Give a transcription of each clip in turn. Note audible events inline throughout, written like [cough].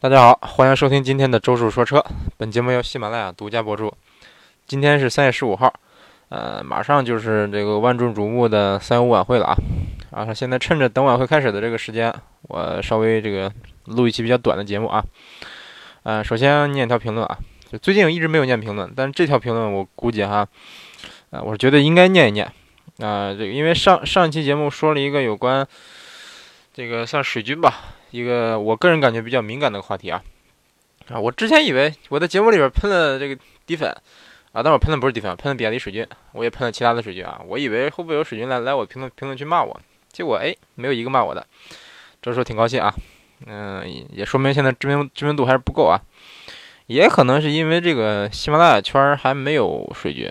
大家好，欢迎收听今天的周叔说车。本节目由喜马拉雅独家播出。今天是三月十五号，呃，马上就是这个万众瞩目的三五晚会了啊！然后现在趁着等晚会开始的这个时间，我稍微这个录一期比较短的节目啊。呃，首先念一条评论啊，就最近一直没有念评论，但是这条评论我估计哈，呃，我觉得应该念一念啊。这个因为上上一期节目说了一个有关这个算水军吧。一个我个人感觉比较敏感的话题啊，啊，我之前以为我在节目里边喷了这个底粉啊，但我喷的不是底粉，喷的比亚迪水军，我也喷了其他的水军啊，我以为会不会有水军来来我评论评论区骂我，结果哎，没有一个骂我的，这时候挺高兴啊，嗯，也说明现在知名知名度还是不够啊，也可能是因为这个喜马拉雅圈还没有水军，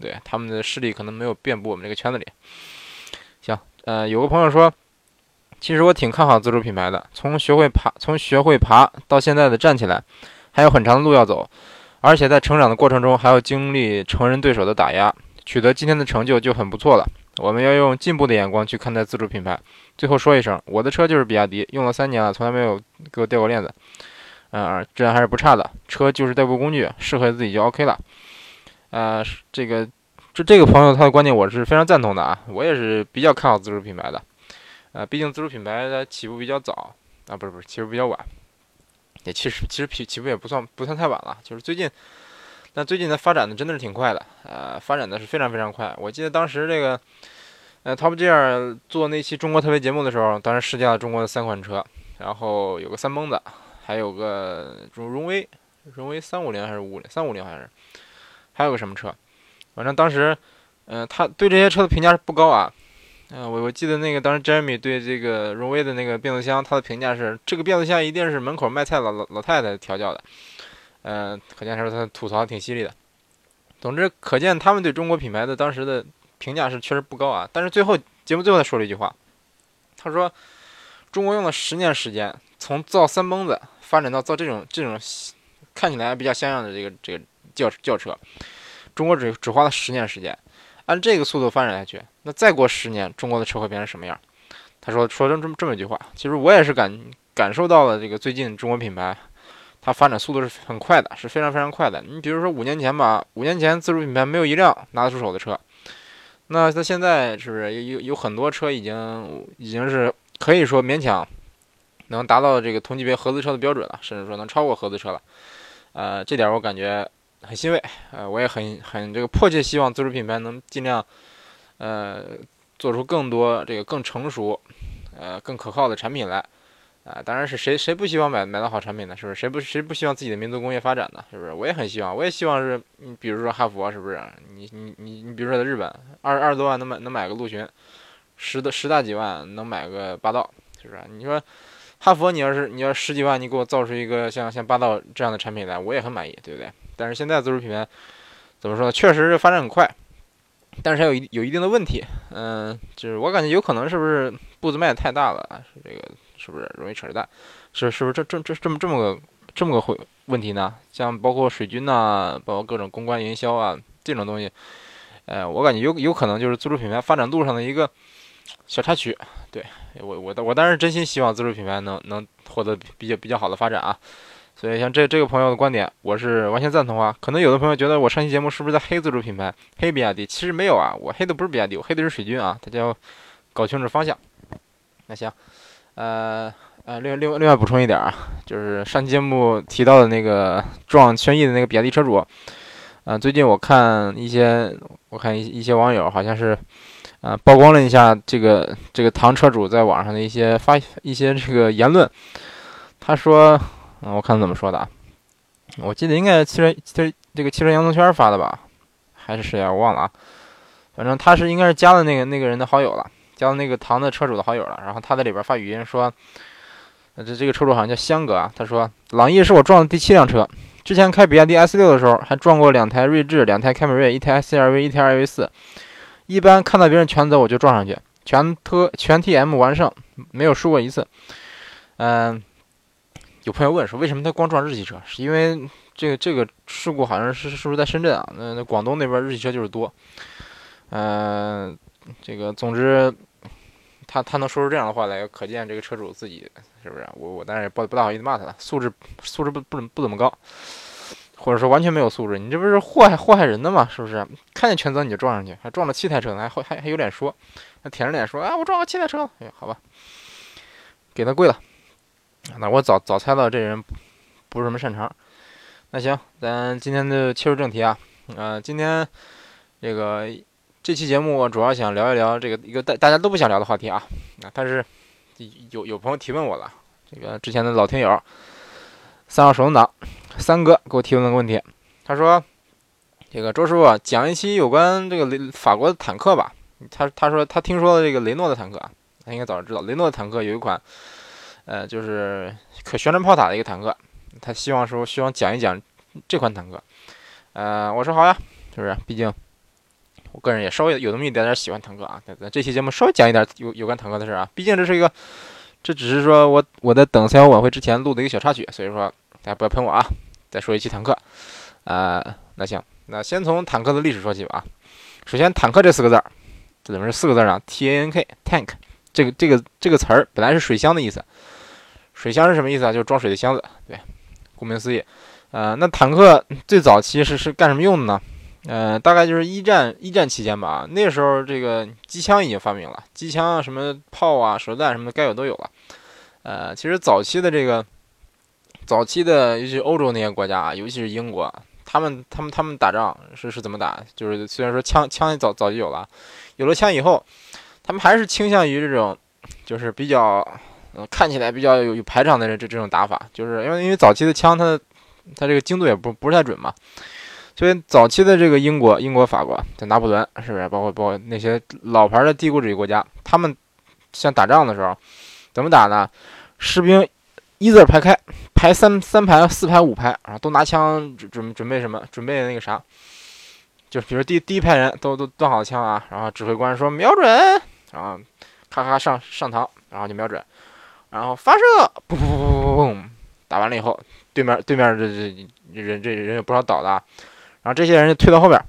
对他们的势力可能没有遍布我们这个圈子里。行，呃，有个朋友说。其实我挺看好自主品牌的，从学会爬，从学会爬到现在的站起来，还有很长的路要走，而且在成长的过程中还要经历成人对手的打压，取得今天的成就就很不错了。我们要用进步的眼光去看待自主品牌。最后说一声，我的车就是比亚迪，用了三年了，从来没有给我掉过链子，嗯，质量还是不差的。车就是代步工具，适合自己就 OK 了。呃，这个这这个朋友他的观点我是非常赞同的啊，我也是比较看好自主品牌的。啊，毕竟自主品牌它起步比较早啊，不是不是，起步比较晚，也其实其实起起步也不算不算太晚了，就是最近，但最近的发展的真的是挺快的，呃，发展的是非常非常快。我记得当时这个，呃，Top G 二做那期中国特别节目的时候，当时试驾了中国的三款车，然后有个三蹦子，还有个荣荣威，荣威三五零还是五五零，三五零好像是，还有个什么车，反正当时，嗯，他对这些车的评价是不高啊。嗯，我我记得那个当时 Jeremy 对这个荣威的那个变速箱，他的评价是这个变速箱一定是门口卖菜老老老太太调教的。嗯，可见他说他吐槽挺犀利的。总之，可见他们对中国品牌的当时的评价是确实不高啊。但是最后节目最后他说了一句话，他说中国用了十年时间，从造三蹦子发展到造这种这种看起来比较像样的这个这个轿轿车，中国只只花了十年时间。按这个速度发展下去，那再过十年，中国的车会变成什么样？他说说这么这么一句话，其实我也是感感受到了这个最近中国品牌，它发展速度是很快的，是非常非常快的。你比如说五年前吧，五年前自主品牌没有一辆拿得出手的车，那它现在是不是有有有很多车已经已经是可以说勉强能达到这个同级别合资车的标准了，甚至说能超过合资车了？呃，这点我感觉。很欣慰，呃，我也很很这个迫切希望自主品牌能尽量，呃，做出更多这个更成熟，呃，更可靠的产品来，啊，当然是谁谁不希望买买到好产品呢？是不是？谁不谁不希望自己的民族工业发展呢？是不是？我也很希望，我也希望是，你比如说哈佛，是不是？你你你你比如说在日本，二二十多万能买能买个陆巡，十的十大几万能买个霸道，是不是？你说哈佛，你要是你要十几万，你给我造出一个像像霸道这样的产品来，我也很满意，对不对？但是现在自主品牌怎么说呢？确实是发展很快，但是它有一有一定的问题。嗯，就是我感觉有可能是不是步子迈的太大了？是这个是不是容易扯着蛋？是是不是这这这这么这么个这么个会问题呢？像包括水军呐，包括各种公关营销啊这种东西，呃，我感觉有有可能就是自主品牌发展路上的一个小插曲。对我我我当然真心希望自主品牌能能获得比较比较好的发展啊。所以，像这这个朋友的观点，我是完全赞同啊。可能有的朋友觉得我上期节目是不是在黑自主品牌、黑比亚迪？其实没有啊，我黑的不是比亚迪，我黑的是水军啊。大家要搞清楚方向。那行，呃呃，另另另外补充一点啊，就是上期节目提到的那个撞轩逸的那个比亚迪车主，啊，最近我看一些我看一一些网友好像是啊曝光了一下这个这个唐车主在网上的一些发一些这个言论，他说。嗯，我看他怎么说的啊？我记得应该汽车这这个汽车洋葱圈发的吧，还是谁啊？我忘了啊。反正他是应该是加了那个那个人的好友了，加了那个唐的车主的好友了。然后他在里边发语音说，这这个车主好像叫香哥啊。他说，朗逸是我撞的第七辆车，之前开比亚迪 S 六的时候还撞过两台锐志、两台凯美瑞、一台 CRV、一台 2V 四。一般看到别人全责我就撞上去，全特全 TM 完胜，没有输过一次。嗯。有朋友问说，为什么他光撞日系车？是因为这个这个事故好像是是不是在深圳啊？那那广东那边日系车就是多。嗯，这个总之他他能说出这样的话来，可见这个车主自己是不是？我我当然也不不大好意思骂他了，素质素质不不不怎么高，或者说完全没有素质。你这不是祸害祸害人的吗？是不是？看见全责你就撞上去，还撞了七台车呢，还还还有脸说，还舔着脸说啊，我撞了七台车。哎，好吧，给他跪了。那我早早猜到这人不是什么擅长。那行，咱今天就切入正题啊。呃，今天这个这期节目主要想聊一聊这个一个大大家都不想聊的话题啊。啊，但是有有朋友提问我了，这个之前的老听友三号手动挡三哥给我提问了个问题，他说：“这个周师傅讲一期有关这个雷法国的坦克吧。”他他说他听说了这个雷诺的坦克啊，他应该早就知道雷诺的坦克有一款呃就是可旋转炮塔的一个坦克。他希望说，希望讲一讲这款坦克，呃，我说好呀，是不是？毕竟我个人也稍微有那么一点点喜欢坦克啊。咱这期节目稍微讲一点有有关坦克的事啊。毕竟这是一个，这只是说我我在等赛后晚会之前录的一个小插曲，所以说大家不要喷我啊。再说一期坦克，啊，那行，那先从坦克的历史说起吧。首先，坦克这四个字儿，这怎么是四个字啊？T A N K，tank，这个这个这个词儿本来是水箱的意思，水箱是什么意思啊？就是装水的箱子，对。顾名思义，呃，那坦克最早期是是干什么用的呢？呃，大概就是一战一战期间吧。那时候这个机枪已经发明了，机枪啊、什么炮啊、手榴弹什么的该有都有了。呃，其实早期的这个早期的，尤其欧洲那些国家啊，尤其是英国，他们他们他们打仗是是怎么打？就是虽然说枪枪早早就有了，有了枪以后，他们还是倾向于这种，就是比较。看起来比较有有排场的这这种打法，就是因为因为早期的枪，它它这个精度也不不是太准嘛，所以早期的这个英国、英国、法国，在拿破仑是不是？包括包括那些老牌的帝国主义国家，他们像打仗的时候，怎么打呢？士兵一字排开，排三三排、四排、五排，然后都拿枪准准准备什么？准备那个啥？就比如第第一排人都都端好枪啊，然后指挥官说瞄准，然后咔咔上上膛，然后就瞄准。然后发射，嘣嘣嘣嘣嘣嘣，打完了以后，对面对面这这人这人有不少倒的，然后这些人就退到后边，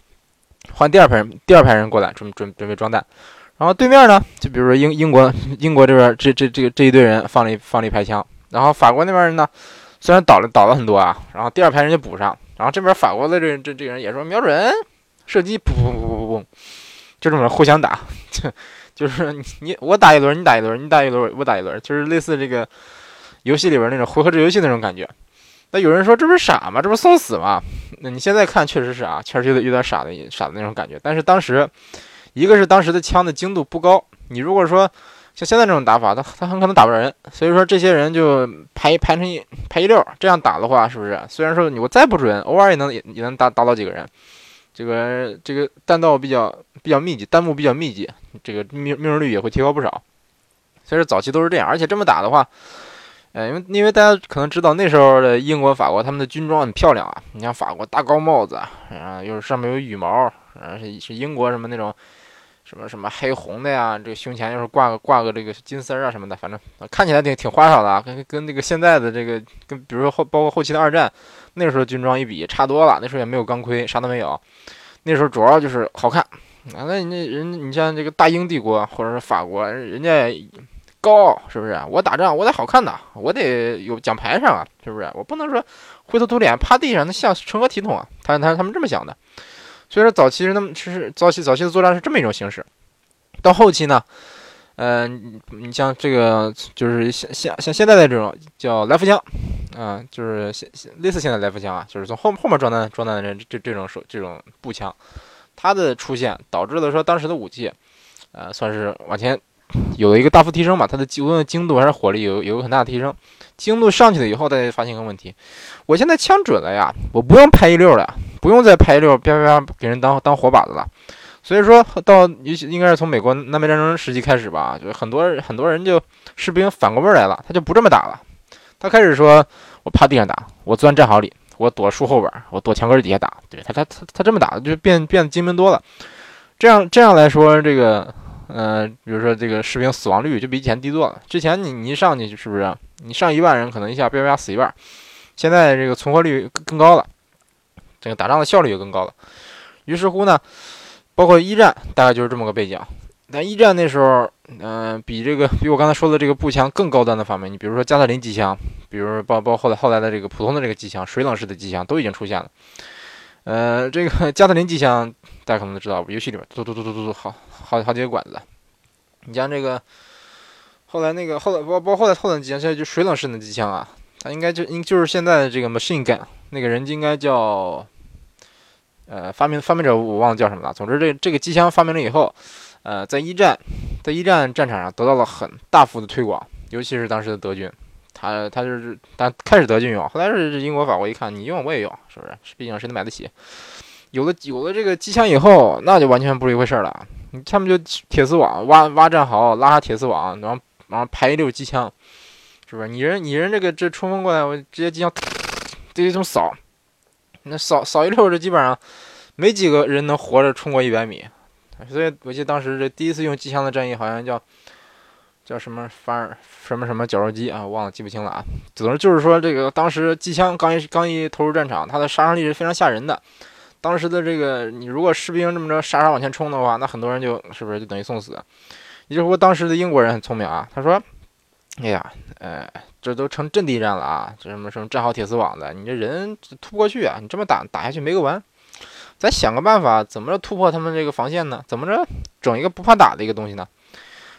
换第二排人，第二排人过来准准准备装弹，然后对面呢，就比如说英英国英国这边这这这这一队人放了一放了一排枪，然后法国那边人呢，虽然倒了倒了很多啊，然后第二排人就补上，然后这边法国的这这这个人也说瞄准射击，噗噗噗噗噗，就这么互相打。[laughs] 就是你我打一轮，你打一轮，你打一轮，我打一轮，就是类似这个游戏里边那种回合制游戏那种感觉。那有人说这不是傻吗？这不是送死吗？那你现在看确实是啊，确实有点有点傻的傻的那种感觉。但是当时，一个是当时的枪的精度不高，你如果说像现在这种打法，他他很可能打不着人。所以说这些人就排排成一排一溜，这样打的话，是不是？虽然说你我再不准，偶尔也能也也能打打倒几个人。这个这个弹道比较比较密集，弹幕比较密集，这个命命中率也会提高不少。所以说早期都是这样，而且这么打的话，呃，因为因为大家可能知道那时候的英国、法国他们的军装很漂亮啊。你像法国大高帽子，然后又是上面有羽毛，然后是是英国什么那种什么什么黑红的呀，这个胸前又是挂个挂个这个金丝儿啊什么的，反正看起来挺挺花哨的啊，跟跟那个现在的这个跟比如说后包括后期的二战。那时候军装一比差多了，那时候也没有钢盔，啥都没有。那时候主要就是好看啊。那你人，你像这个大英帝国或者是法国，人家高傲是不是？我打仗我得好看呐，我得有奖牌上啊，是不是？我不能说灰头土脸趴地上，那像成何体统啊？他他他们这么想的。所以说早期是那么，其实早期早期的作战是这么一种形式。到后期呢？嗯，你像这个，就是像像像现在的这种叫来福枪，啊，就是现类似现在来福枪啊，就是从后后面装弹装弹的人这这种手这种步枪，它的出现导致了说当时的武器，呃，算是往前有了一个大幅提升吧，它的无论精度还是火力有有个很大的提升，精度上去了以后，大家发现一个问题，我现在枪准了呀，我不用拍一溜了，不用再拍一溜，啪啪啪给人当当活靶子了。所以说到尤其应该是从美国南北战争时期开始吧，就很多很多人就士兵反过味来了，他就不这么打了，他开始说我趴地上打，我钻战壕里，我躲树后边，我躲墙根底下打，对他他他他这么打就变变得精明多了。这样这样来说，这个呃，比如说这个士兵死亡率就比以前低多了。之前你你一上去是不是你上一万人可能一下啪啪死一半，现在这个存活率更高了，这个打仗的效率也更高了。于是乎呢。包括一战大概就是这么个背景，但一战那时候嗯，比这个比我刚才说的这个步枪更高端的发明，你比如说加特林机枪，比如包包括后来后来的这个普通的这个机枪，水冷式的机枪都已经出现了。呃，这个 [laughs] 加特林机枪大家可能都知道，游戏里边嘟嘟嘟嘟嘟嘟好好好几个管子。你像这个后来那个后来包包括后来后来机枪，现在就水冷式的机枪啊，它应该就应就是现在的这个 machine gun，那个人应该叫呃发明发明者我忘了叫什么了。总之这这个机枪发明了以后。呃，在一战，在一战战场上得到了很大幅的推广，尤其是当时的德军，他他就是但开始德军用，后来是英国法国一看你用我也用，是不是？毕竟谁能买得起？有了有了这个机枪以后，那就完全不是一回事了。他们就铁丝网挖挖战壕，拉上铁丝网，然后然后排一溜机枪，是不是？你人你人这个这冲锋过来，我直接机枪就一通扫，那扫扫一溜，这基本上没几个人能活着冲过一百米。所以我记得当时这第一次用机枪的战役好像叫叫什么反尔什么什么绞肉机啊，忘了记不清了啊。总之就是说，这个当时机枪刚一刚一投入战场，它的杀伤力是非常吓人的。当时的这个你如果士兵这么着杀杀往前冲的话，那很多人就是不是就等于送死？也就是说，当时的英国人很聪明啊，他说：“哎呀，呃，这都成阵地战了啊，这什么什么战壕铁丝网的，你这人突不过去啊，你这么打打下去没个完。”咱想个办法，怎么着突破他们这个防线呢？怎么着整一个不怕打的一个东西呢？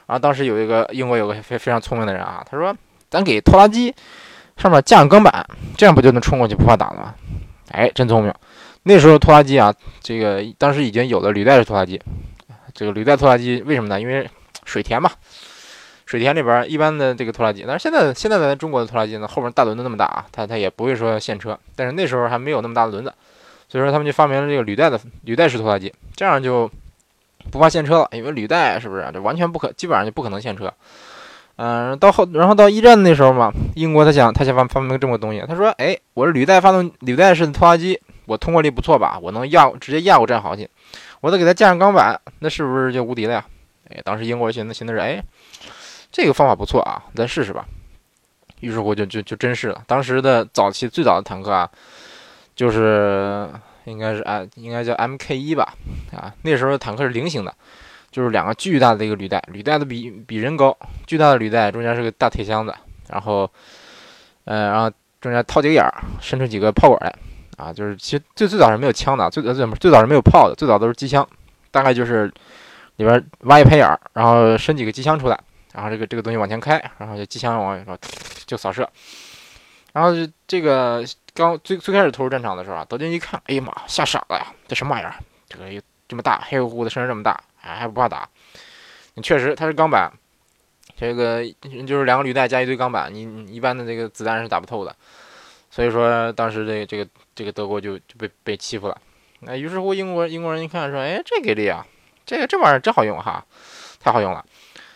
然后当时有一个英国有个非非常聪明的人啊，他说：“咱给拖拉机上面架上钢板，这样不就能冲过去不怕打了吗？”哎，真聪明。那时候拖拉机啊，这个当时已经有了履带式拖拉机。这个履带拖拉机为什么呢？因为水田嘛，水田里边一般的这个拖拉机，但是现在现在咱中国的拖拉机呢，后面大轮子那么大啊，它它也不会说陷车。但是那时候还没有那么大的轮子。所以说，他们就发明了这个履带的履带式拖拉机，这样就不怕陷车了。因为履带是不是这完全不可，基本上就不可能陷车。嗯，到后，然后到一战那时候嘛，英国他想他想发发明这么个东西，他说：“哎，我是履带发动履带式的拖拉机，我通过力不错吧？我能压直接压过战壕去，我再给它架上钢板，那是不是就无敌了呀？”哎，当时英国人寻思寻思着，哎，这个方法不错啊，咱试试吧。于是乎就就就真试了。当时的早期最早的坦克啊。就是应该是啊，应该叫 M K 一吧，啊，那时候坦克是菱形的，就是两个巨大的一个履带，履带的比比人高，巨大的履带中间是个大铁箱子，然后，呃，然后中间掏几个眼儿，伸出几个炮管来，啊，就是其实最最早是没有枪的，最最最早是没有炮的，最早都是机枪，大概就是里边挖一排眼儿，然后伸几个机枪出来，然后这个这个东西往前开，然后就机枪往说就扫射，然后就这个。刚最最开始投入战场的时候啊，德军一看，哎呀妈，吓傻了呀！这什么玩意儿？这个这么大，黑乎乎的，身上这么大，哎还不怕打？确实，它是钢板，这个就是两个履带加一堆钢板，你一般的这个子弹是打不透的。所以说，当时这个这个这个德国就就被被欺负了。那于是乎，英国英国人一看说，哎，这给力啊！这个这玩意儿真好用哈，太好用了。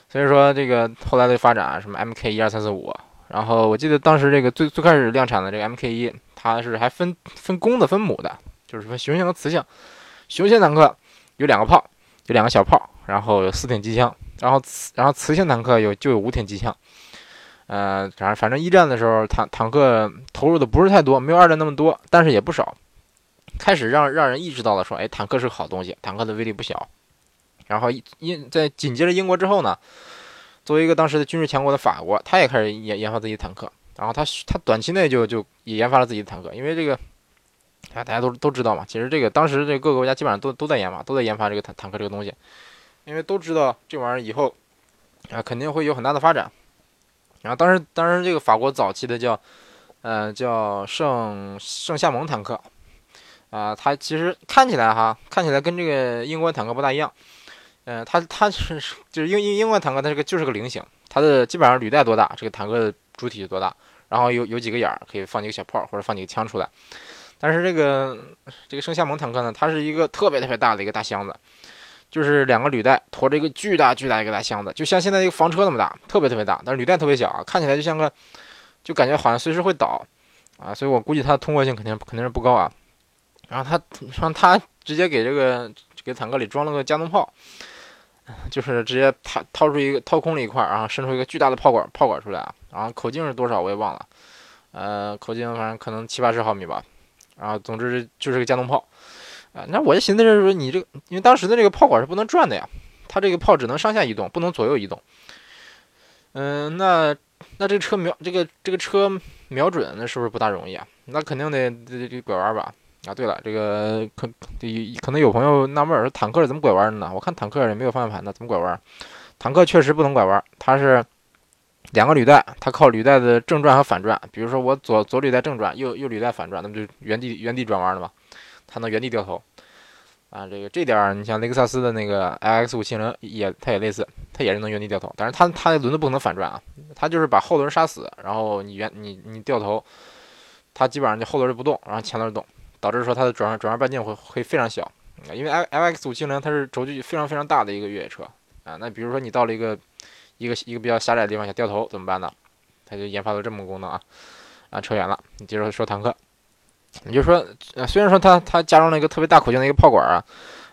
所以说，这个后来的发展，什么 MK 一二三四五。然后我记得当时这个最最开始量产的这个 M K 一，它是还分分公的分母的，就是说雄性和雌性。雄性坦克有两个炮，有两个小炮，然后有四挺机枪，然后雌然后雌性坦克有就有五挺机枪。呃，反正反正一战的时候坦坦克投入的不是太多，没有二战那么多，但是也不少。开始让让人意识到了说，哎，坦克是个好东西，坦克的威力不小。然后英在紧接着英国之后呢？作为一个当时的军事强国的法国，他也开始研研发自己的坦克，然后他他短期内就就也研发了自己的坦克，因为这个啊大家都都知道嘛，其实这个当时这各个国家基本上都都在研发，都在研发这个坦坦克这个东西，因为都知道这玩意儿以后啊肯定会有很大的发展。然后当时当时这个法国早期的叫呃叫圣圣夏蒙坦克啊，它其实看起来哈看起来跟这个英国坦克不大一样。嗯，它它是就是英英英国坦克，它这个就是个菱形，它的基本上履带多大，这个坦克的主体就多大，然后有有几个眼儿可以放几个小炮或者放几个枪出来。但是这个这个圣夏蒙坦克呢，它是一个特别特别大的一个大箱子，就是两个履带驮着一个巨大巨大一个大箱子，就像现在一个房车那么大，特别特别大，但是履带特别小啊，看起来就像个，就感觉好像随时会倒啊，所以我估计它的通过性肯定肯定是不高啊。然后它让它直接给这个给坦克里装了个加农炮。就是直接掏掏出一个掏空了一块，然后伸出一个巨大的炮管炮管出来啊，然后口径是多少我也忘了，呃，口径反正可能七八十毫米吧，然后总之就是个加农炮啊。那我就寻思着说，你这个因为当时的这个炮管是不能转的呀，它这个炮只能上下移动，不能左右移动。嗯，那那这个车瞄这个这个车瞄准，那是不是不大容易啊？那肯定得得得拐弯吧？啊，对了，这个可可能有朋友纳闷，说坦克是怎么拐弯的呢？我看坦克也没有方向盘的，怎么拐弯？坦克确实不能拐弯，它是两个履带，它靠履带的正转和反转。比如说我左左履带正转，右右履带反转，那不就原地原地转弯了吗？它能原地掉头。啊，这个这点儿，你像雷克萨斯的那个 L X 五七零也，它也类似，它也是能原地掉头，但是它它的轮子不能反转啊，它就是把后轮杀死，然后你原你你掉头，它基本上就后轮就不动，然后前轮动，导致说它的转弯转弯半径会会非常小，因为 L L X 五七零它是轴距非常非常大的一个越野车啊，那比如说你到了一个一个一个比较狭窄的地方想掉头怎么办呢？它就研发了这么个功能啊，啊扯远了，你接着说坦克。你就说，虽然说它它加装了一个特别大口径的一个炮管啊，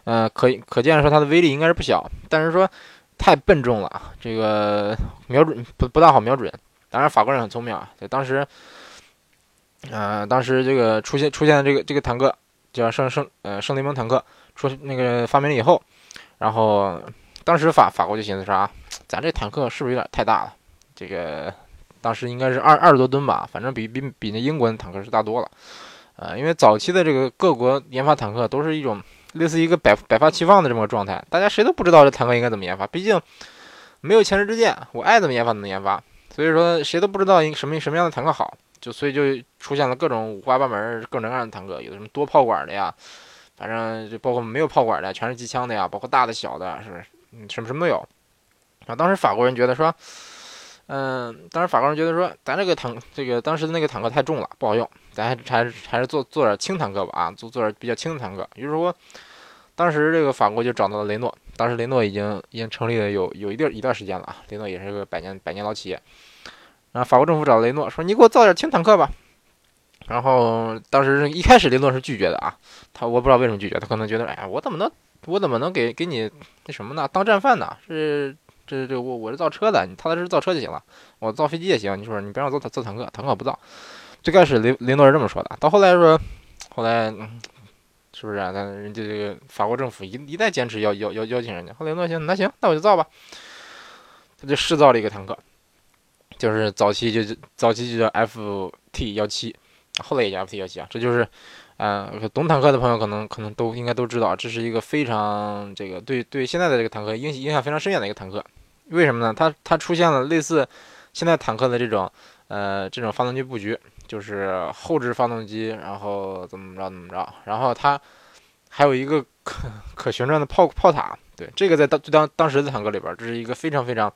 呃，可可见说它的威力应该是不小，但是说太笨重了，这个瞄准不不大好瞄准。当然法国人很聪明啊，在当时，呃，当时这个出现出现的这个这个坦克叫圣圣呃圣雷蒙坦克出那个发明了以后，然后当时法法国就寻思啥，咱这坦克是不是有点太大了？这个当时应该是二二十多吨吧，反正比比比那英国的坦克是大多了。呃，因为早期的这个各国研发坦克都是一种类似一个百百发齐放的这么个状态，大家谁都不知道这坦克应该怎么研发，毕竟没有前车之鉴，我爱怎么研发怎么研发，所以说谁都不知道一什么什么样的坦克好，就所以就出现了各种五花八门、各种各样的坦克，有的什么多炮管的呀，反正就包括没有炮管的，全是机枪的呀，包括大的小的，是不是嗯什么什么都有。然啊，当时法国人觉得说。嗯，当时法国人觉得说，咱这个坦，这个当时的那个坦克太重了，不好用，咱还还是还是做做点轻坦克吧，啊，做做点比较轻的坦克。于是说，当时这个法国就找到了雷诺，当时雷诺已经已经成立了有有一段一段时间了啊，雷诺也是个百年百年老企业。然后法国政府找雷诺说，你给我造点轻坦克吧。然后当时一开始雷诺是拒绝的啊，他我不知道为什么拒绝，他可能觉得，哎呀，我怎么能我怎么能给给你那什么呢？当战犯呢？是。这这我我是造车的，你踏踏实实造车就行了。我造飞机也行，你说你别让我造造坦克，坦克不造。最开始雷雷诺是这么说的，到后来说，后来嗯是不是？啊？但人家这个法国政府一一再坚持要要要邀请人家，后来雷诺行，那行，那我就造吧。他就试造了一个坦克，就是早期就早期就叫 F T 幺七，后来也叫 F T 幺七啊，这就是。啊，懂坦克的朋友可能可能都应该都知道，这是一个非常这个对对现在的这个坦克影影响非常深远的一个坦克。为什么呢？它它出现了类似现在坦克的这种呃这种发动机布局，就是后置发动机，然后怎么着怎么着，然后它还有一个可可旋转的炮炮塔。对，这个在当当当时的坦克里边，这是一个非常非常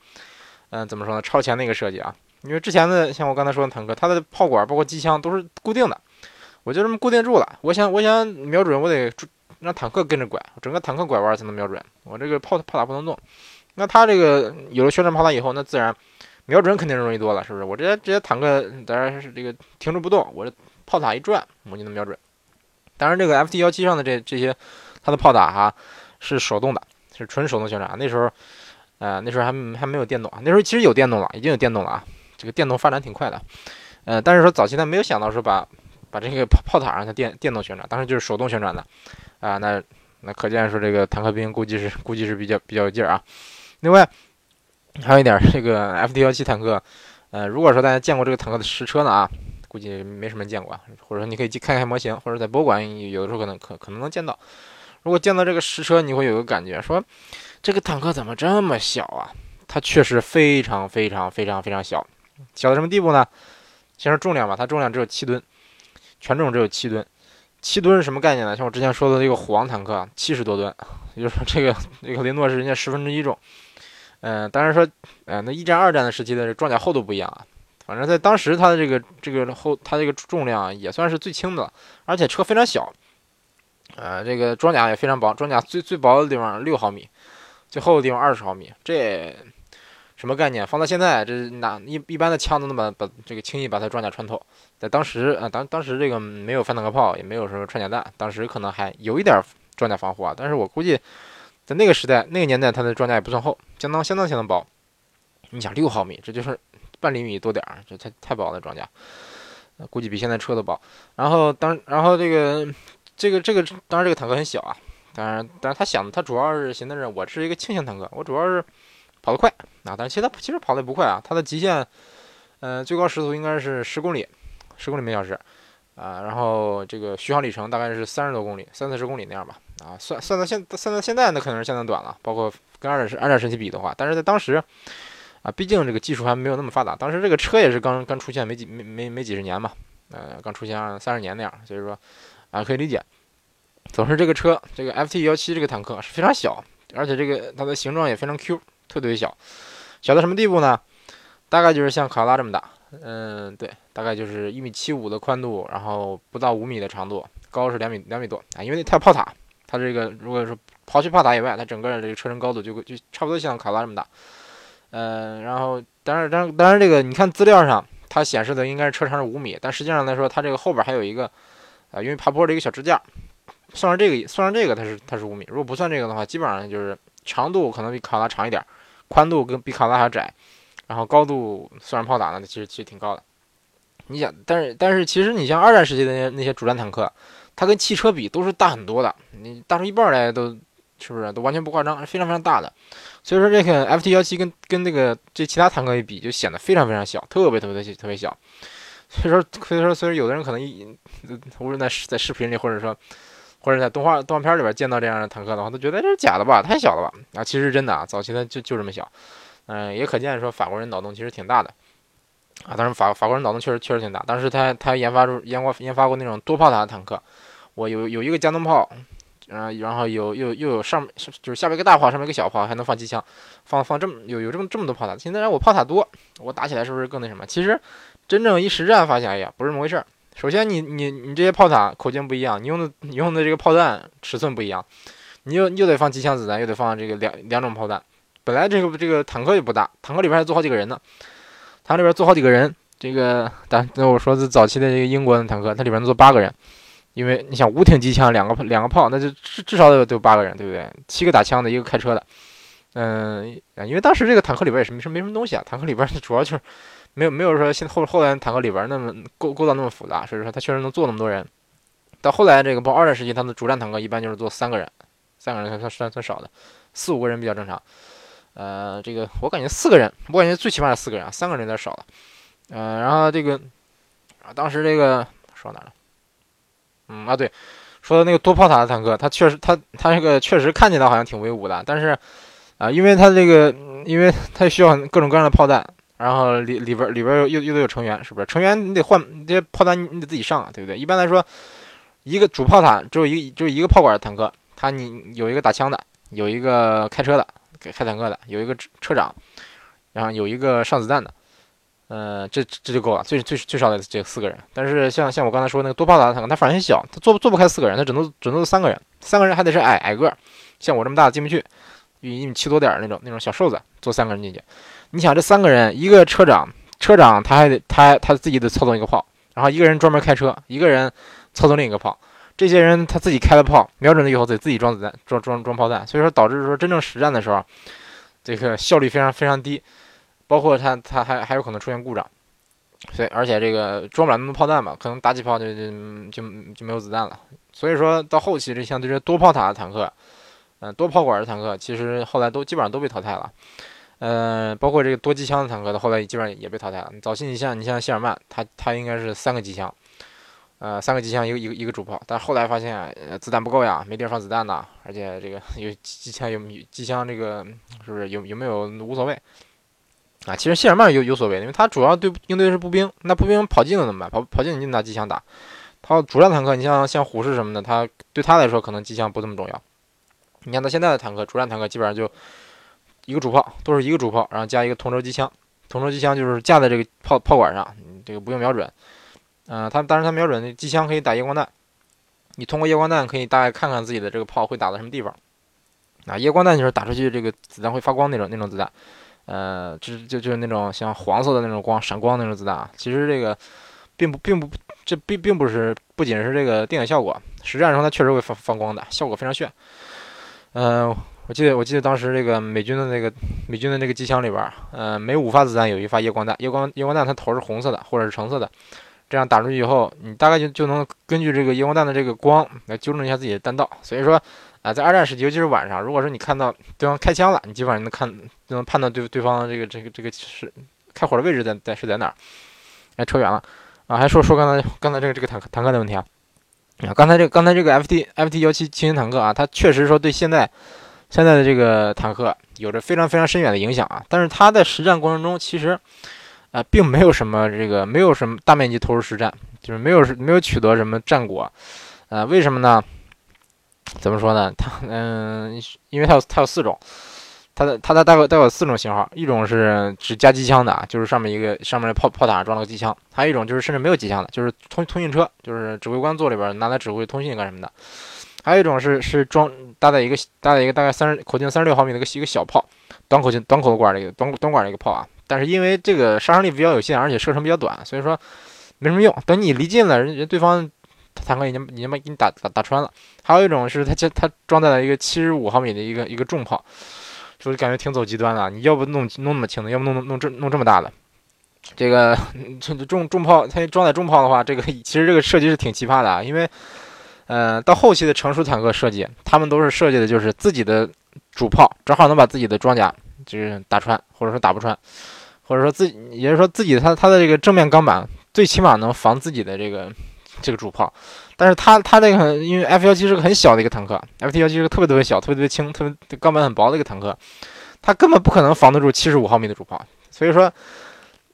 嗯怎么说呢超前的一个设计啊。因为之前的像我刚才说的坦克，它的炮管包括机枪都是固定的。我就这么固定住了。我想，我想瞄准，我得让坦克跟着拐，整个坦克拐弯才能瞄准。我这个炮炮塔不能动。那它这个有了旋转炮塔以后，那自然瞄准肯定容易多了，是不是？我直接直接坦克当然是这个停住不动，我这炮塔一转，我就能瞄准。当然，这个 F T 幺七上的这这些，它的炮塔哈是手动的，是纯手动旋转。那时候，呃，那时候还还没有电动啊。那时候其实有电动了，已经有电动了啊。这个电动发展挺快的，呃，但是说早期他没有想到说把。把这个炮炮塔让它电电动旋转，当时就是手动旋转的，啊，那那可见说这个坦克兵估计是估计是比较比较有劲儿啊。另外还有一点，这个 F T 幺七坦克，呃，如果说大家见过这个坦克的实车呢啊，估计没什么见过，或者说你可以去看看模型，或者在博物馆有的时候可能可可能能见到。如果见到这个实车，你会有个感觉，说这个坦克怎么这么小啊？它确实非常非常非常非常小，小到什么地步呢？先说重量吧，它重量只有七吨。全重只有七吨，七吨是什么概念呢？像我之前说的这个虎王坦克，七十多吨，也就是说这个这个雷诺是人家十分之一重。嗯，当然说，呃，那一战、二战的时期的装甲厚度不一样啊。反正在当时它的这个这个厚，它这个重量也算是最轻的，而且车非常小。呃，这个装甲也非常薄，装甲最最薄的地方六毫米，最厚的地方二十毫米。这什么概念？放到现在，这哪一一般的枪都能把把这个轻易把它装甲穿透。在当时啊，当当时这个没有反坦克炮，也没有什么穿甲弹，当时可能还有一点装甲防护啊。但是我估计，在那个时代、那个年代，它的装甲也不算厚，相当相当相当薄。你想六毫米，这就是半厘米多点儿，这太太薄了装甲，估计比现在车都薄。然后当然后这个这个这个当然这个坦克很小啊，当然，但是他想，他主要是寻思着我是一个轻型坦克，我主要是跑得快啊。但是其实他其实跑得不快啊，他的极限，呃，最高时速应该是十公里，十公里每小时啊。然后这个续航里程大概是三十多公里，三四十公里那样吧。啊，算算到现算到现在，那可能是相当短了。包括跟二战二战时期比的话，但是在当时啊，毕竟这个技术还没有那么发达，当时这个车也是刚刚出现没几没没没几十年嘛，呃，刚出现二三十年那样，所以说啊，可以理解。总之，这个车，这个 FT 幺七这个坦克是非常小，而且这个它的形状也非常 Q，特别小，小到什么地步呢？大概就是像卡罗拉这么大，嗯，对，大概就是一米七五的宽度，然后不到五米的长度，高是两米两米多啊。因为它有炮塔，它这个如果说刨去炮塔以外，它整个这个车身高度就就差不多像卡罗拉这么大，嗯，然后当然当然当然这个你看资料上它显示的应该是车长是五米，但实际上来说，它这个后边还有一个啊，因为爬坡的一个小支架。算上这个，算上这个，它是它是五米。如果不算这个的话，基本上就是长度可能比卡拉长一点，宽度跟比卡拉还窄，然后高度算上炮塔呢，其实其实挺高的。你想，但是但是其实你像二战时期的那些那些主战坦克，它跟汽车比都是大很多的，你大出一半来都是不是都完全不夸张，非常非常大的。所以说这个 FT 幺七跟跟那个这其他坦克一比，就显得非常非常小，特别特别的特别小。所以说所以说所以有的人可能一无论在在视频里或者说。或者在动画动画片里边见到这样的坦克的话，都觉得这是假的吧？太小了吧？啊，其实真的啊，早期的就就这么小，嗯，也可见说法国人脑洞其实挺大的，啊，当然法法国人脑洞确实确实挺大。当时他他研发出研发研发过那种多炮塔的坦克，我有有一个加农炮，嗯，然后有又又有上就是下边一个大炮，上面一个小炮，还能放机枪，放放这么有有这么这么多炮塔。现在让我炮塔多，我打起来是不是更那什么？其实真正一实战发现，哎呀，不是那么回事儿。首先，你你你这些炮塔口径不一样，你用的你用的这个炮弹尺寸不一样，你又又得放机枪子弹，又得放这个两两种炮弹。本来这个这个坦克也不大，坦克里边还坐好几个人呢。它里边坐好几个人，这个但那我说是早期的这个英国的坦克，它里边坐八个人，因为你想五挺机枪，两个两个炮，那就至至少得有八个人，对不对？七个打枪的，一个开车的，嗯，因为当时这个坦克里边也是没什么没什么东西啊，坦克里边主要就是。没有没有说现后后来坦克里边那么构构造那么复杂，所以说它确实能坐那么多人。到后来这个包二战时期，它的主战坦克一般就是坐三个人，三个人算算算少的，四五个人比较正常。呃，这个我感觉四个人，我感觉最起码是四个人，三个人有点少了。呃，然后这个啊，当时这个说哪了？嗯啊对，说的那个多炮塔的坦克，它确实它它这个确实看起来好像挺威武的，但是啊，因为它这个因为它需要各种各样的炮弹。然后里里边里边又又得有成员，是不是？成员你得换你这炮弹，你得自己上啊，对不对？一般来说，一个主炮塔只有一就一个炮管坦克，它你有一个打枪的，有一个开车的给开坦克的，有一个车长，然后有一个上子弹的，呃，这这就够了，最最最少得这四个人。但是像像我刚才说那个多炮塔的坦克，它反应小，它坐坐不开四个人，它只能只能三个人，三个人还得是矮矮个，像我这么大进不去，一米七多点那种那种小瘦子，坐三个人进去。你想这三个人，一个车长，车长他还得他他自己得操纵一个炮，然后一个人专门开车，一个人操纵另一个炮。这些人他自己开了炮，瞄准了以后得自己装子弹，装装装炮弹。所以说导致说真正实战的时候，这个效率非常非常低，包括他他还还有可能出现故障。所以而且这个装不了那么多炮弹嘛，可能打几炮就就就没有子弹了。所以说到后期这像这些多炮塔的坦克，嗯，多炮管的坦克，其实后来都基本上都被淘汰了。呃，包括这个多机枪的坦克的，后来基本上也被淘汰了。早期你像你像谢尔曼，他他应该是三个机枪，呃，三个机枪一个一个一个主炮，但后来发现子弹不够呀，没地方放子弹呐，而且这个有机枪有机枪这个是不是有有没有无所谓啊？其实谢尔曼有有所谓，因为他主要对应对的是步兵，那步兵跑近了怎么办？跑跑近你就拿机枪打。他主战坦克，你像像虎式什么的，他对他来说可能机枪不这么重要。你看他现在的坦克，主战坦克基本上就。一个主炮都是一个主炮，然后加一个同轴机枪，同轴机枪就是架在这个炮炮管上，这个不用瞄准。嗯，它当然它瞄准那机枪可以打夜光弹，你通过夜光弹可以大概看看自己的这个炮会打到什么地方。啊，夜光弹就是打出去这个子弹会发光那种那种子弹，呃，就是就就是那种像黄色的那种光闪光那种子弹啊。其实这个并不并不这并并不是不仅是这个电影效果，实战中它确实会发发光的，效果非常炫。嗯。我记得，我记得当时这个美军的那个美军的那个机枪里边，呃，每五发子弹有一发夜光弹，夜光夜光弹它头是红色的或者是橙色的，这样打出去以后，你大概就就能根据这个夜光弹的这个光来纠正一下自己的弹道。所以说，啊，在二战时期，尤其是晚上，如果说你看到对方开枪了，你基本上能看就能判断对对方这个这个这个是开火的位置在在是在哪儿。哎，扯远了啊，还说说刚才刚才这个这个坦克坦克的问题啊啊，刚才这个刚才这个 F T F T 幺七轻型坦克啊，它确实说对现在现在的这个坦克有着非常非常深远的影响啊，但是它在实战过程中其实啊并没有什么这个没有什么大面积投入实战，就是没有没有取得什么战果，呃，为什么呢？怎么说呢？它嗯，因为它有它有四种，它的它的大概带有四种型号，一种是只加机枪的，就是上面一个上面的炮炮塔装了个机枪；还有一种就是甚至没有机枪的，就是通通讯车，就是指挥官坐里边拿来指挥通信干什么的；还有一种是是装搭载一个搭载一个大概三十口径三十六毫米的一个一个小炮，短口径短口管的一个短短管的一个炮啊。但是因为这个杀伤力比较有限，而且射程比较短，所以说没什么用。等你离近了，人对方。坦克已经已经把你打打打穿了，还有一种是它它它装载了一个七十五毫米的一个一个重炮，所以感觉挺走极端的。你要不弄弄那么轻的，要不弄弄弄这弄这么大的，这个这 [laughs] 重重炮它装载重炮的话，这个 [laughs] 其实这个设计是挺奇葩的啊。因为呃到后期的成熟坦克设计，他们都是设计的就是自己的主炮正好能把自己的装甲就是打穿，或者说打不穿，或者说自己也就是说自己它它的这个正面钢板最起码能防自己的这个。这个主炮，但是它它这个因为 F 幺七是个很小的一个坦克，F T 幺七是个特别特别小、特别特别轻、特别钢板很薄的一个坦克，它根本不可能防得住七十五毫米的主炮。所以说，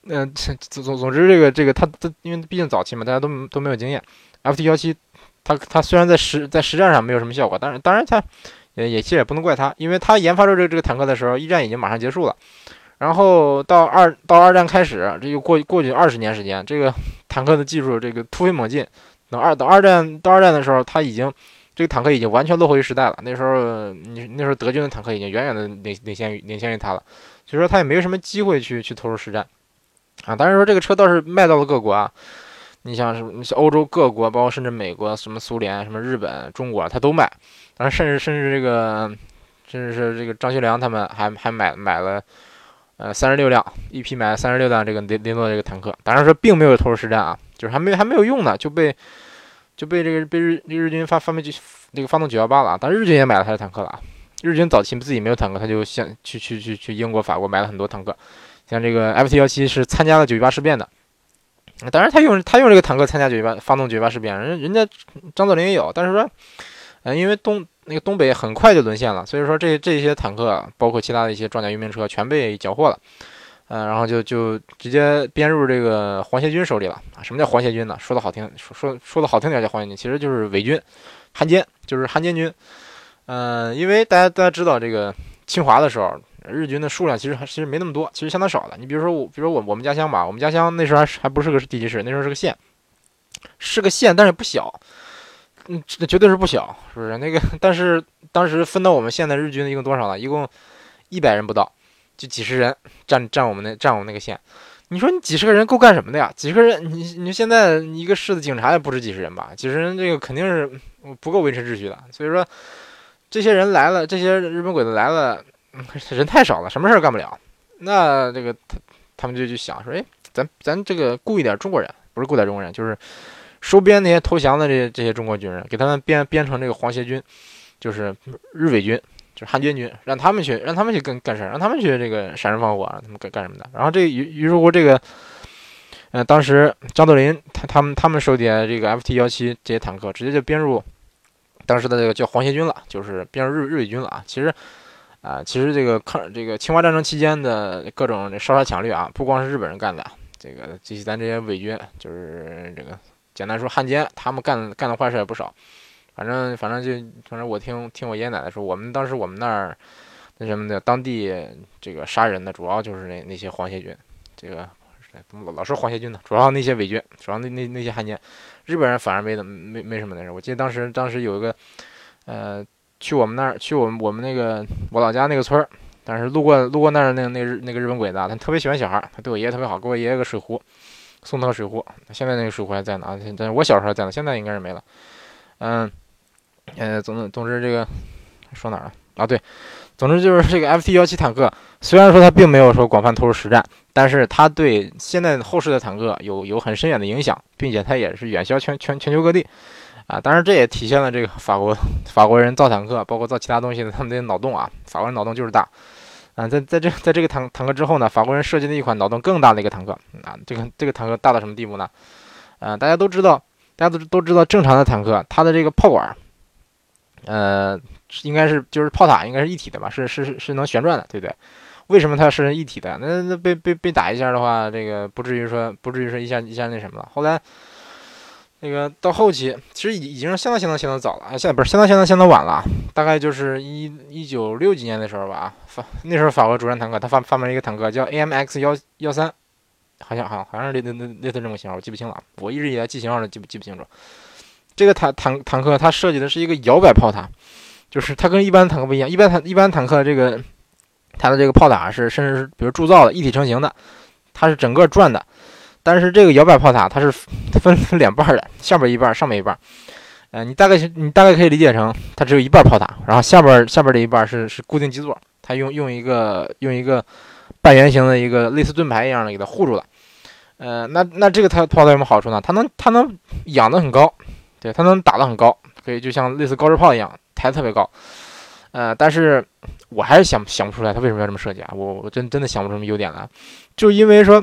嗯，总总总之这个这个它它因为毕竟早期嘛，大家都都没有经验，F T 幺七它它虽然在实在实战上没有什么效果，但是当然它也也其实也不能怪它，因为它研发出这个这个坦克的时候，一战已经马上结束了。然后到二到二战开始，这又过过去二十年时间，这个 [laughs] 坦克的技术这个突飞猛进。等二等二战到二战的时候，他已经这个坦克已经完全落后于时代了。那时候你那时候德军的坦克已经远远的领领先于领先于他了，所以说他也没有什么机会去去投入实战啊。当然说这个车倒是卖到了各国啊，你像什么像欧洲各国，包括甚至美国、什么苏联、什么日本、中国，他都卖。当然甚至甚至这个甚至是这个张学良他们还还买买了。呃，三十六辆，一批买了三十六辆这个林林诺这个坦克，当然说并没有投入实战啊，就是还没还没有用呢，就被就被这个被日日军发发明就那个发动九幺八了，但日军也买了他的坦克了。日军早期自己没有坦克，他就先去去去去英国、法国买了很多坦克，像这个 F T 幺七是参加了九一八事变的，当然他用他用这个坦克参加九一八发动九一八事变，人人家张作霖也有，但是说，呃，因为东。那个东北很快就沦陷了，所以说这这些坦克，包括其他的一些装甲运兵车，全被缴获了，嗯，然后就就直接编入这个皇协军手里了。什么叫皇协军呢？说的好听，说说说的好听点叫皇协军，其实就是伪军、汉奸，就是汉奸军。嗯，因为大家大家知道这个侵华的时候，日军的数量其实还其实没那么多，其实相当少的。你比如说我，比如说我我们家乡吧，我们家乡那时候还还不是个地级市，那时候是个县，是个县，但是不小。嗯，这绝对是不小，是不是？那个，但是当时分到我们县的日军一共多少呢？一共一百人不到，就几十人占占我们那占我们那个县。你说你几十个人够干什么的呀？几十个人，你你现在一个市的警察也不止几十人吧？几十人这个肯定是不够维持秩序的。所以说，这些人来了，这些日本鬼子来了，[laughs] 人太少了，什么事儿干不了。那这个他他们就去想说，哎，咱咱这个雇一点中国人，不是雇点中国人，就是。收编那些投降的这些这些中国军人，给他们编编成这个皇协军，就是日伪军，就是汉奸军，让他们去让他们去干干事，让他们去这个杀人放火，让他们干干什么的。然后这于于是乎这个，呃，当时张作霖他他们他们手底下这个 F T 幺七这些坦克，直接就编入当时的这个叫皇协军了，就是编入日日伪军了啊。其实啊，其实这个抗这个侵华战争期间的各种烧杀抢掠啊，不光是日本人干的，这个这些咱这些伪军就是这个。简单说，汉奸他们干干的坏事也不少，反正反正就反正我听听我爷爷奶奶说，我们当时我们那儿那什么的，当地这个杀人的主要就是那那些皇协军，这个老老说皇协军呢？主要那些伪军，主要那那那些汉奸，日本人反而没怎么没没什么那事。我记得当时当时有一个，呃，去我们那儿去我们我们那个我老家那个村儿，但是路过路过那儿那那日那个日本鬼子啊，他特别喜欢小孩，他对我爷爷特别好，给我爷爷个水壶。送他个水壶，现在那个水壶还在呢，但是我小时候还在呢，现在应该是没了。嗯，呃，总总之这个说哪儿了啊？对，总之就是这个 F T 幺七坦克，虽然说它并没有说广泛投入实战，但是它对现在后世的坦克有有很深远的影响，并且它也是远销全全全球各地。啊，当然这也体现了这个法国法国人造坦克，包括造其他东西的他们的脑洞啊。法国人脑洞就是大啊，在在这在这个坦坦克之后呢，法国人设计了一款脑洞更大的一个坦克啊。这个这个坦克大到什么地步呢？啊，大家都知道，大家都都知道，正常的坦克它的这个炮管，呃，应该是就是炮塔应该是一体的吧？是是是是能旋转的，对不对？为什么它是一体的？那那被被被打一下的话，这个不至于说不至于说一下一下那什么了。后来。那个到后期，其实已已经相当相当相当早了啊！现在不是相当相当相当晚了，大概就是一一九六几年的时候吧。法那时候法国主战坦克，他发发明了一个坦克叫 AMX 幺幺三，好像好像好像是类类类类似这种型号，我记不清了。我一直以来记型号都记不记不清楚。这个坦坦坦克它设计的是一个摇摆炮塔，就是它跟一般坦克不一样。一般坦一般坦克这个它的这个炮塔是甚至是比如铸造的一体成型的，它是整个转的。但是这个摇摆炮塔它是分两半的，下边一半，上面一半。呃，你大概你大概可以理解成它只有一半炮塔，然后下边下边这一半是是固定基座，它用用一个用一个半圆形的一个类似盾牌一样的给它护住了。呃，那那这个它炮塔有什么好处呢？它能它能仰得很高，对，它能打得很高，可以就像类似高射炮一样抬得特别高。呃，但是我还是想想不出来它为什么要这么设计啊！我我真真的想不出什么优点来，就因为说。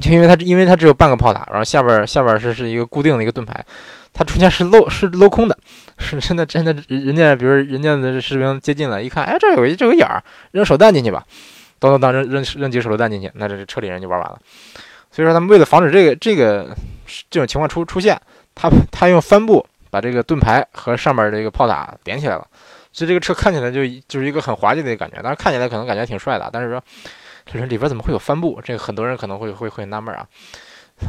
就因为它，因为它只有半个炮塔，然后下边下边是是一个固定的一个盾牌，它中间是镂是镂空的，是真的真的。人家比如人家的士兵接近了，一看，哎，这有一这有眼儿，扔手弹进去吧，当当当扔扔扔几手榴弹进去，那这车里人就玩完了。所以说他们为了防止这个这个这种情况出出现，他他用帆布把这个盾牌和上面这个炮塔连起来了，所以这个车看起来就就是一个很滑稽的感觉，当然看起来可能感觉挺帅的，但是说。就是里边怎么会有帆布？这个很多人可能会会会纳闷啊。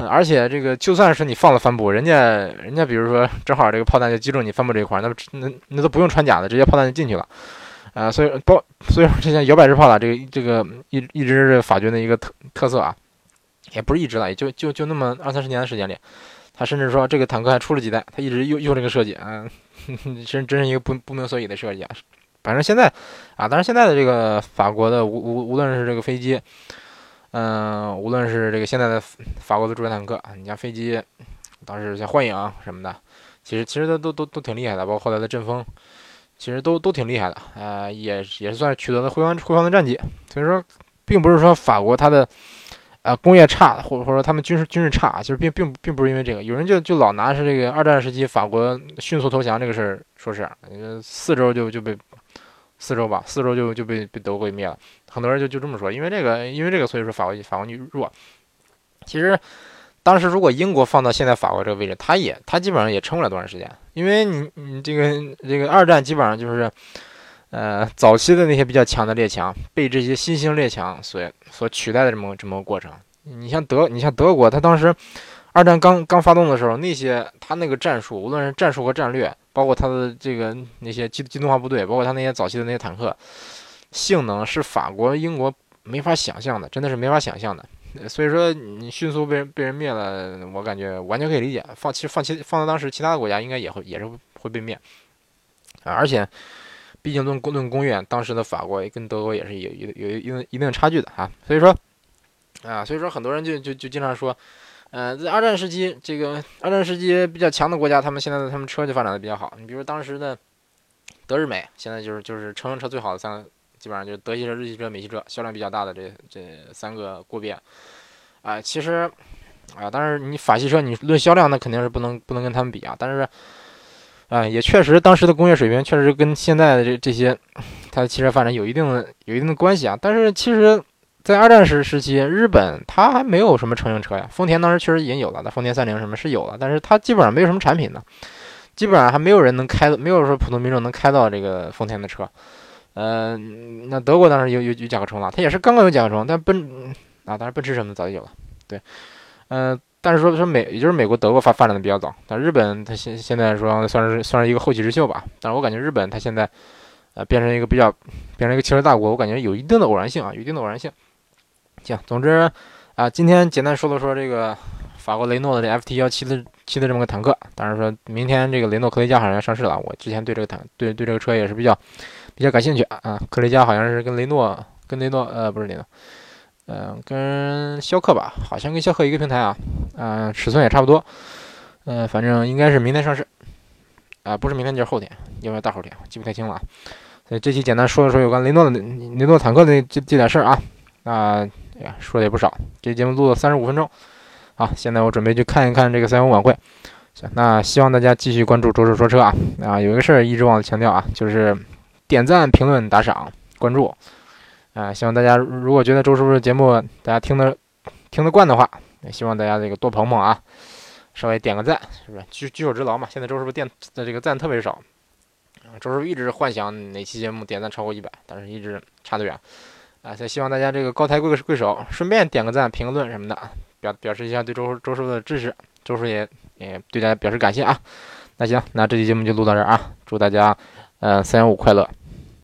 而且这个就算是你放了帆布，人家人家比如说正好这个炮弹就击中你帆布这一块，那那那都不用穿甲的，直接炮弹就进去了啊。所以包所以说这些摇摆式炮塔，这个这个一一直是法军的一个特特色啊，也不是一直了，也就就就那么二三十年的时间里，他甚至说这个坦克还出了几代，他一直用用这个设计啊，[laughs] 真真是一个不不明所以的设计啊。反正现在，啊，但是现在的这个法国的无无无论是这个飞机，嗯，无论是这个现在的法国的主战坦克，你像飞机，当时像幻影什么的，其实其实都都都都挺厉害的，包括后来的阵风，其实都都挺厉害的，啊，也也算是取得了辉煌辉煌的战绩。所以说，并不是说法国它的。啊，工业差，或或者说他们军事军事差，其实并并并不是因为这个。有人就就老拿是这个二战时期法国迅速投降这个事儿说事，四周就就被四周吧，四周就就被被德国给灭了。很多人就就这么说，因为这个，因为这个，所以说法国法国就弱。其实当时如果英国放到现在法国这个位置，他也他基本上也撑不了多长时间，因为你你这个这个二战基本上就是。呃，早期的那些比较强的列强被这些新兴列强所所取代的这么这么个过程。你像德，你像德国，他当时二战刚刚发动的时候，那些他那个战术，无论是战术和战略，包括他的这个那些机机动化部队，包括他那些早期的那些坦克，性能是法国、英国没法想象的，真的是没法想象的。所以说，你迅速被人被人灭了，我感觉完全可以理解。放其实放其放到当时，其他的国家应该也会也是会被灭啊，而且。毕竟论论工业，当时的法国跟德国也是有有有一定一定差距的哈，所以说，啊，所以说很多人就就就经常说，呃，在二战时期，这个二战时期比较强的国家，他们现在的他们车就发展的比较好。你比如当时的德日美，现在就是就是乘用车最好的三个，基本上就是德系车、日系车、美系车，销量比较大的这这三个国别，啊，其实啊，但是你法系车，你论销量，那肯定是不能不能跟他们比啊，但是。啊，也确实，当时的工业水平确实跟现在的这这些，它的汽车发展有一定的有一定的关系啊。但是其实，在二战时时期，日本它还没有什么乘用车呀。丰田当时确实已经有了，那丰田三菱什么是有了，但是它基本上没有什么产品呢，基本上还没有人能开，没有说普通民众能开到这个丰田的车。呃，那德国当时有有有甲壳虫了，它也是刚刚有甲壳虫，但奔啊，当然奔驰什么早就有了，对，嗯。但是说说美，也就是美国、德国发发展的比较早，但日本它现现在说算是算是一个后起之秀吧。但是我感觉日本它现在，呃，变成一个比较变成一个汽车大国，我感觉有一定的偶然性啊，有一定的偶然性。行，总之啊，今天简单说了说这个法国雷诺的这 FT 幺七的七的这么个坦克。当然说明天这个雷诺科雷嘉好像要上市了，我之前对这个坦对对这个车也是比较比较感兴趣啊。科雷嘉好像是跟雷诺跟雷诺呃不是雷诺。嗯，跟逍客吧，好像跟逍客一个平台啊，嗯，尺寸也差不多，嗯，反正应该是明天上市。啊，不是明天就是后天，因为大后天，记不太清了。所以这期简单说一说有关雷诺的雷诺坦克的这这点事儿啊。啊，对呀，说的也不少。这节目录了三十五分钟。好，现在我准备去看一看这个赛欧晚会。行，那希望大家继续关注周叔说车啊。啊，有一个事儿一直忘了强调啊，就是点赞、评论、打赏、关注。啊，希望大家如果觉得周叔的节目大家听得听得惯的话，也希望大家这个多捧捧啊，稍微点个赞，是不是？举举手之劳嘛。现在周师傅点的这个赞特别少。周师傅一直幻想哪期节目点赞超过一百，但是一直差得远。啊，所以希望大家这个高抬贵贵手，顺便点个赞、评个论什么的，表表示一下对周周叔的支持。周叔也也对大家表示感谢啊。那行，那这期节目就录到这儿啊，祝大家呃三幺五快乐。